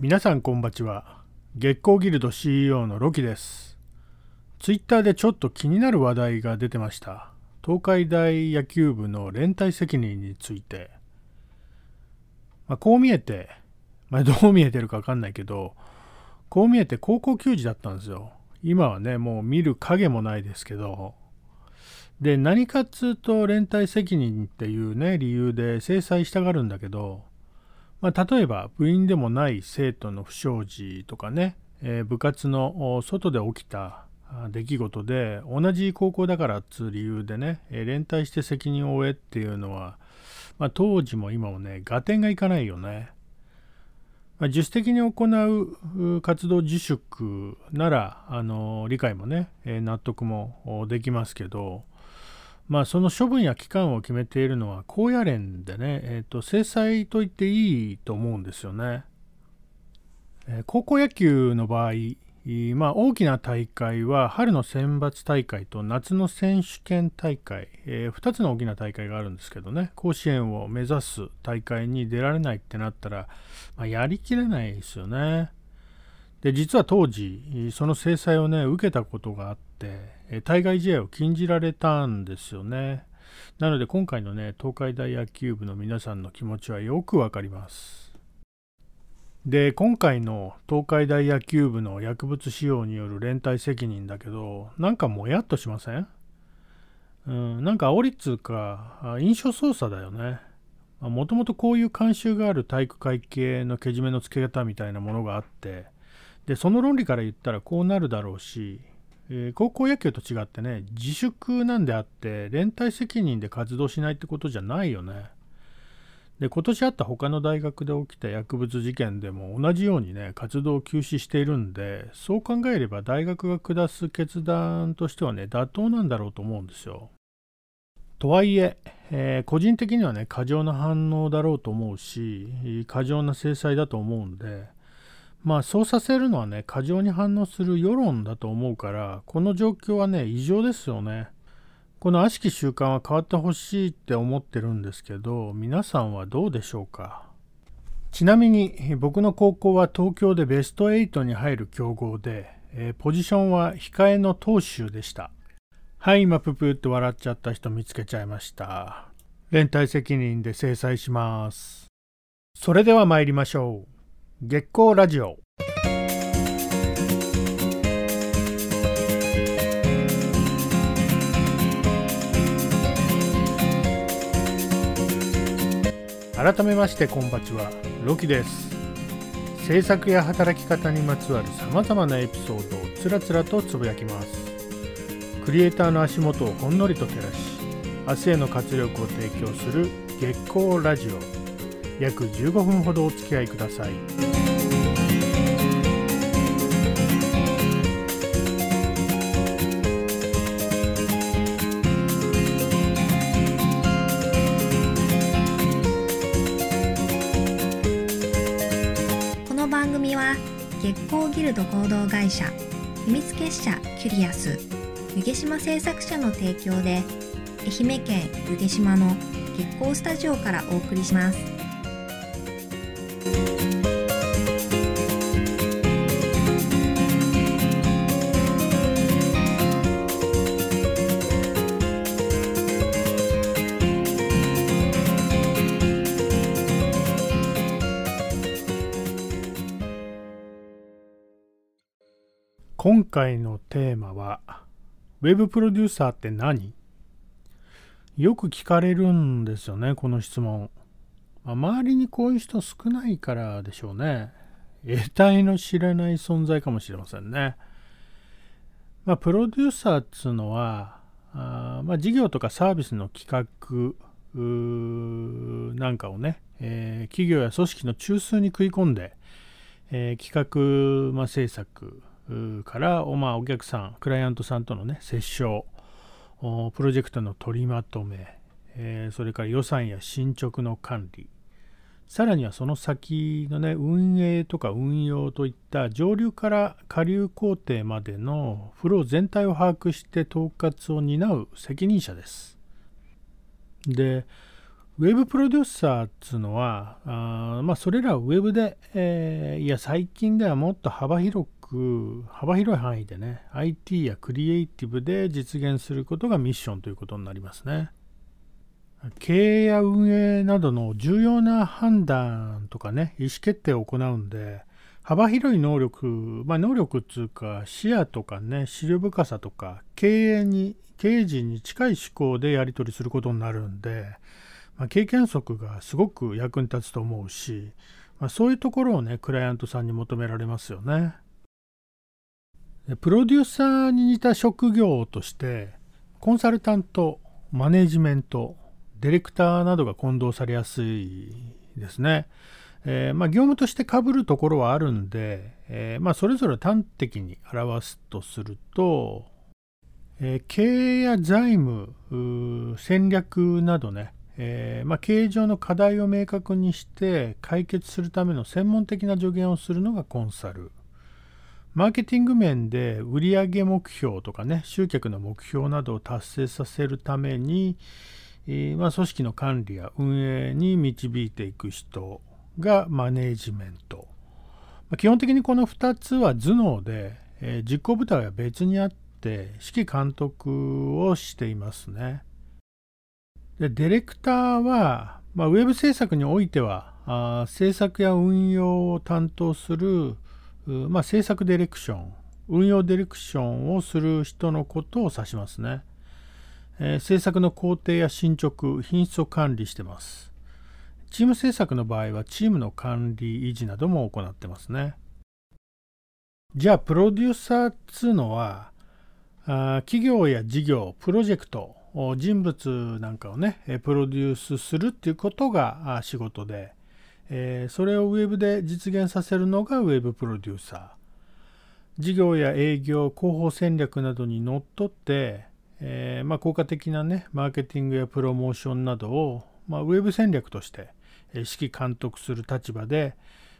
皆さんこんばちは。月光ギルド CEO のロキです。ツイッターでちょっと気になる話題が出てました。東海大野球部の連帯責任について、まあ、こう見えて、まあ、どう見えてるか分かんないけどこう見えて高校球児だったんですよ。今はねもう見る影もないですけど。で何かっつうと連帯責任っていうね理由で制裁したがるんだけどまあ、例えば部員でもない生徒の不祥事とかね、えー、部活の外で起きた出来事で同じ高校だからっつう理由でね、えー、連帯して責任を負えっていうのは、まあ、当時も今もね合点がいかないよね。まあ、自主的に行う活動自粛ならあの理解もね、えー、納得もできますけど、まあ、その処分や期間を決めているのは高野連でね、えーと、制裁と言っていいと思うんですよね。えー、高校野球の場合、まあ、大きな大会は春の選抜大会と夏の選手権大会、えー、2つの大きな大会があるんですけどね甲子園を目指す大会に出られないってなったら、まあ、やりきれないですよね。で実は当時その制裁をね受けたことがあって対外試合を禁じられたんですよね。なので今回のね東海大野球部の皆さんの気持ちはよくわかります。で今回の東海大野球部の薬物使用による連帯責任だけどなんかもやっとしません？うん、なんか煽りっつうか印象操作だよね。もともとこういう慣習がある体育会系のけじめのつけ方みたいなものがあってでその論理から言ったらこうなるだろうし、え、高校野球と違ってね自粛なんであって連帯責任で活動しないってことじゃないよね。で今年あった他の大学で起きた薬物事件でも同じようにね活動を休止しているんでそう考えれば大学が下す決断としてはね妥当なんだろうと思うんですよ。とはいええー、個人的にはね過剰な反応だろうと思うし過剰な制裁だと思うんでまあそうさせるのはね過剰に反応する世論だと思うからこの状況はね異常ですよね。この悪しき習慣は変わってほしいって思ってるんですけど皆さんはどうでしょうか？ちなみに僕の高校は東京でベスト8に入る強豪で、えー、ポジションは控えの投手でした。はい、今ププって笑っちゃった人見つけちゃいました。連帯責任で制裁します。それでは参りましょう。月光ラジオ。改めましてこんばちはロキです。制作や働き方にまつわるさまざまなエピソードをつらつらとつぶやきます。クリエイターの足元をほんのりと照らし明日への活力を提供する月光ラジオ。約15分ほどお付き合いくださいこの番組は月光ギルド合同会社秘密結社キュリアス湯毛島製作者の提供で愛媛県湯毛島の月光スタジオからお送りします。今回のテーマは、ウェブプロデューサーって何？よく聞かれるんですよね、この質問。まあ、周りにこういう人少ないからでしょうね。得体の知らない存在かもしれませんね。まあ、プロデューサーっつうのは、あまあ、事業とかサービスの企画なんかをね、えー、企業や組織の中枢に食い込んで、えー、企画、まあ、制作から、まあ、お客さんクライアントさんとのね折衝プロジェクトの取りまとめ、えー、それから予算や進捗の管理さらにはその先のね運営とか運用といった上流から下流工程までのフロー全体を把握して統括を担う責任者です。でウェブプロデューサーっつうのは、あまあ、それらウェブで、えー、いや、最近ではもっと幅広く、幅広い範囲でね、IT やクリエイティブで実現することがミッションということになりますね。経営や運営などの重要な判断とかね、意思決定を行うんで、幅広い能力、まあ、能力っていうか、視野とかね、資料深さとか、経営に、経営陣に近い思考でやり取りすることになるんで、まあ、経験則がすごく役に立つと思うし、まあ、そういうところをね、クライアントさんに求められますよね。プロデューサーに似た職業として、コンサルタント、マネジメント、ディレクターなどが混同されやすいですね。えー、まあ、業務としてかぶるところはあるんで、えー、まあ、それぞれ端的に表すとすると、えー、経営や財務、戦略などね、えー、まあ、経営上の課題を明確にして解決するための専門的な助言をするのがコンサル。マーケティング面で売上目標とかね、集客の目標などを達成させるために、えー、まあ、組織の管理や運営に導いていく人がマネージメント。まあ、基本的にこの2つは頭脳で、えー、実行部隊は別にあって指揮監督をしていますね。でディレクターは、まあ、ウェブ制作においてはあ制作や運用を担当する、まあ、制作ディレクション運用ディレクションをする人のことを指しますね、えー、制作の工程や進捗品質を管理してます。チーム制作の場合はチームの管理維持なども行ってますね。じゃあプロデューサーっつうのはあ企業や事業プロジェクト人物なんかをねプロデュースするっていうことが仕事でそれをウェブで実現させるのがウェブプロデューサー事業や営業広報戦略などにのっとって、えー、まあ、効果的なねマーケティングやプロモーションなどを、まあ、ウェブ戦略として指揮監督する立場で、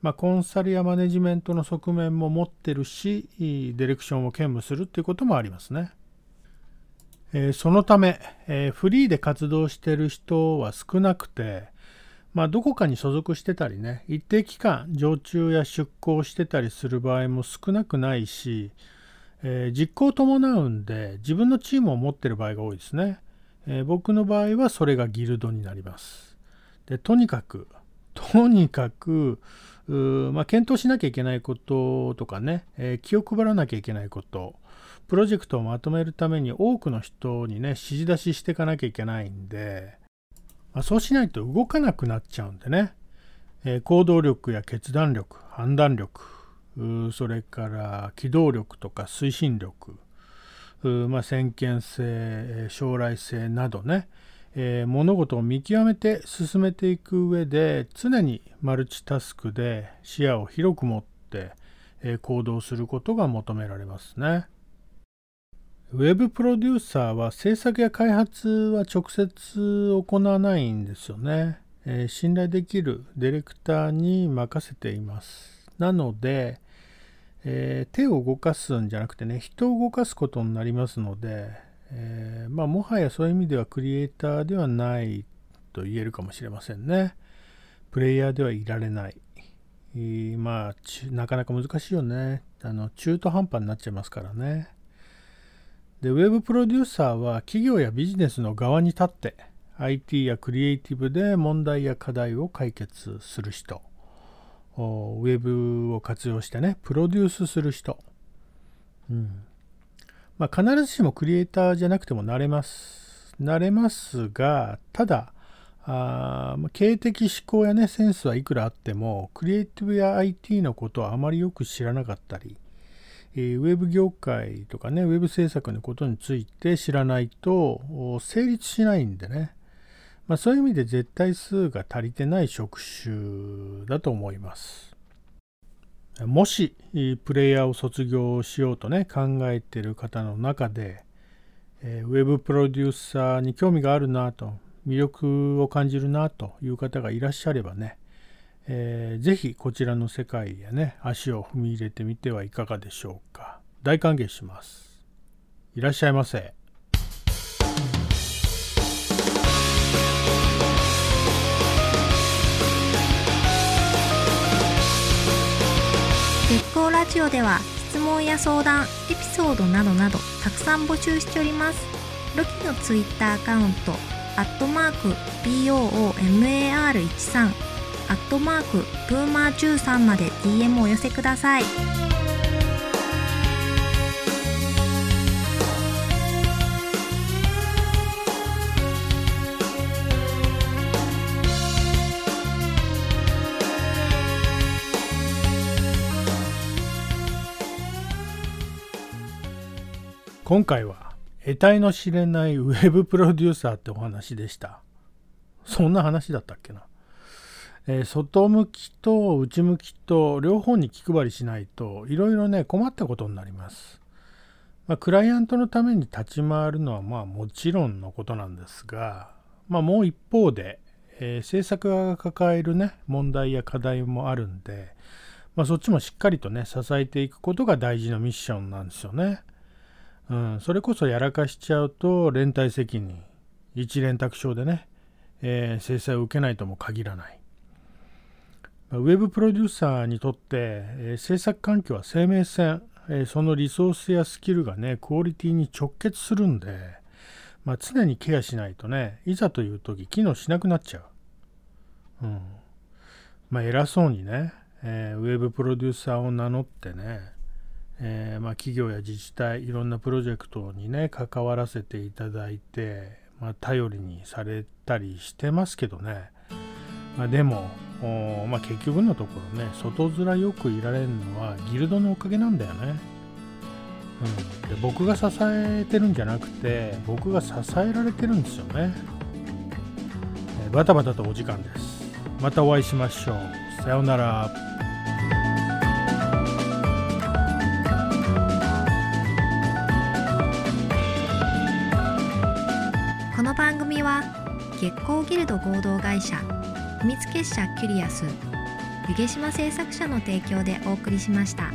まあ、コンサルやマネジメントの側面も持ってるしディレクションを兼務するっていうこともありますね。えー、そのため、えー、フリーで活動してる人は少なくて、まあ、どこかに所属してたりね、一定期間常駐や出向してたりする場合も少なくないし、えー、実行を伴うんで自分のチームを持ってる場合が多いですね。え僕の場合はそれがギルドになります。でとにかく、とにかく、まあ、検討しなきゃいけないこととかね、え気を配らなきゃいけないこと、プロジェクトをまとめるために多くの人にね、指示出ししていかなきゃいけないんで、まあ、そうしないと動かなくなっちゃうんでね、えー、行動力や決断力、判断力、それから機動力とか推進力、まあ、先見性、将来性などね、えー、物事を見極めて進めていく上で常にマルチタスクで視野を広く持って、えー、行動することが求められますね。ウェブプロデューサーは制作や開発は直接行わないんですよね。えー、信頼できるディレクターに任せています。なので、え、手を動かすんじゃなくてね、人を動かすことになりますので、えー、まあ、もはやそういう意味ではクリエイターではないと言えるかもしれませんね。プレイヤーではいられない。えー、まあ、なかなか難しいよね。あの中途半端になっちゃいますからね。で、ウェブプロデューサーは企業やビジネスの側に立って IT やクリエイティブで問題や課題を解決する人、ウェブを活用してね、プロデュースする人。うんまあ、必ずしもクリエイターじゃなくてもなれます。なれますが、ただ、あ経営的思考やね、センスはいくらあっても、クリエイティブや IT のことはあまりよく知らなかったり、えウェブ業界とかね、ウェブ制作のことについて知らないと成立しないんでね、まあ、そういう意味で絶対数が足りてない職種だと思います。もしプレイヤーを卒業しようとね考えてる方の中で、えウェブプロデューサーに興味があるなと魅力を感じるなという方がいらっしゃればねえー、ぜひこちらの世界へね、足を踏み入れてみてはいかがでしょうか。大歓迎します。いらっしゃいませ。ジオでは質問や相談エピソードなどなどたくさん募集しております。ロキのツイッターアカウントアットマーク BOOMAR13 アットマークブーマー13まで DM をお寄せください。今回は得体の知れないウェブプロデューサーってお話でした。そんな話だったっけな、えー外向きと内向きと両方に気配りしないといろいろね困ったことになります、まあ、クライアントのために立ち回るのはまあもちろんのことなんですが、まあ、もう一方で、えー制作側が抱えるね問題や課題もあるんで、まあ、そっちもしっかりとね支えていくことが大事なミッションなんですよね。うん、それこそやらかしちゃうと連帯責任。一連卓上でね、えー制裁を受けないとも限らない。ウェブプロデューサーにとって、えー制作環境は生命線、えーそのリソースやスキルがねクオリティに直結するんで、まあ、常にケアしないとねいざという時機能しなくなっちゃう、うん。まあ、偉そうにね、えーウェブプロデューサーを名乗ってねえーまあ、企業や自治体いろんなプロジェクトにね関わらせていただいて、まあ、頼りにされたりしてますけどね、まあ、でも、まあ、結局のところね外面よくいられるのはギルドのおかげなんだよね、うん、で僕が支えてるんじゃなくて僕が支えられてるんですよね、えーバタバタとお時間です。またお会いしましょう。さようなら。番組は月光ギルド合同会社秘密結社キュリアス湯毛島製作者の提供でお送りしました。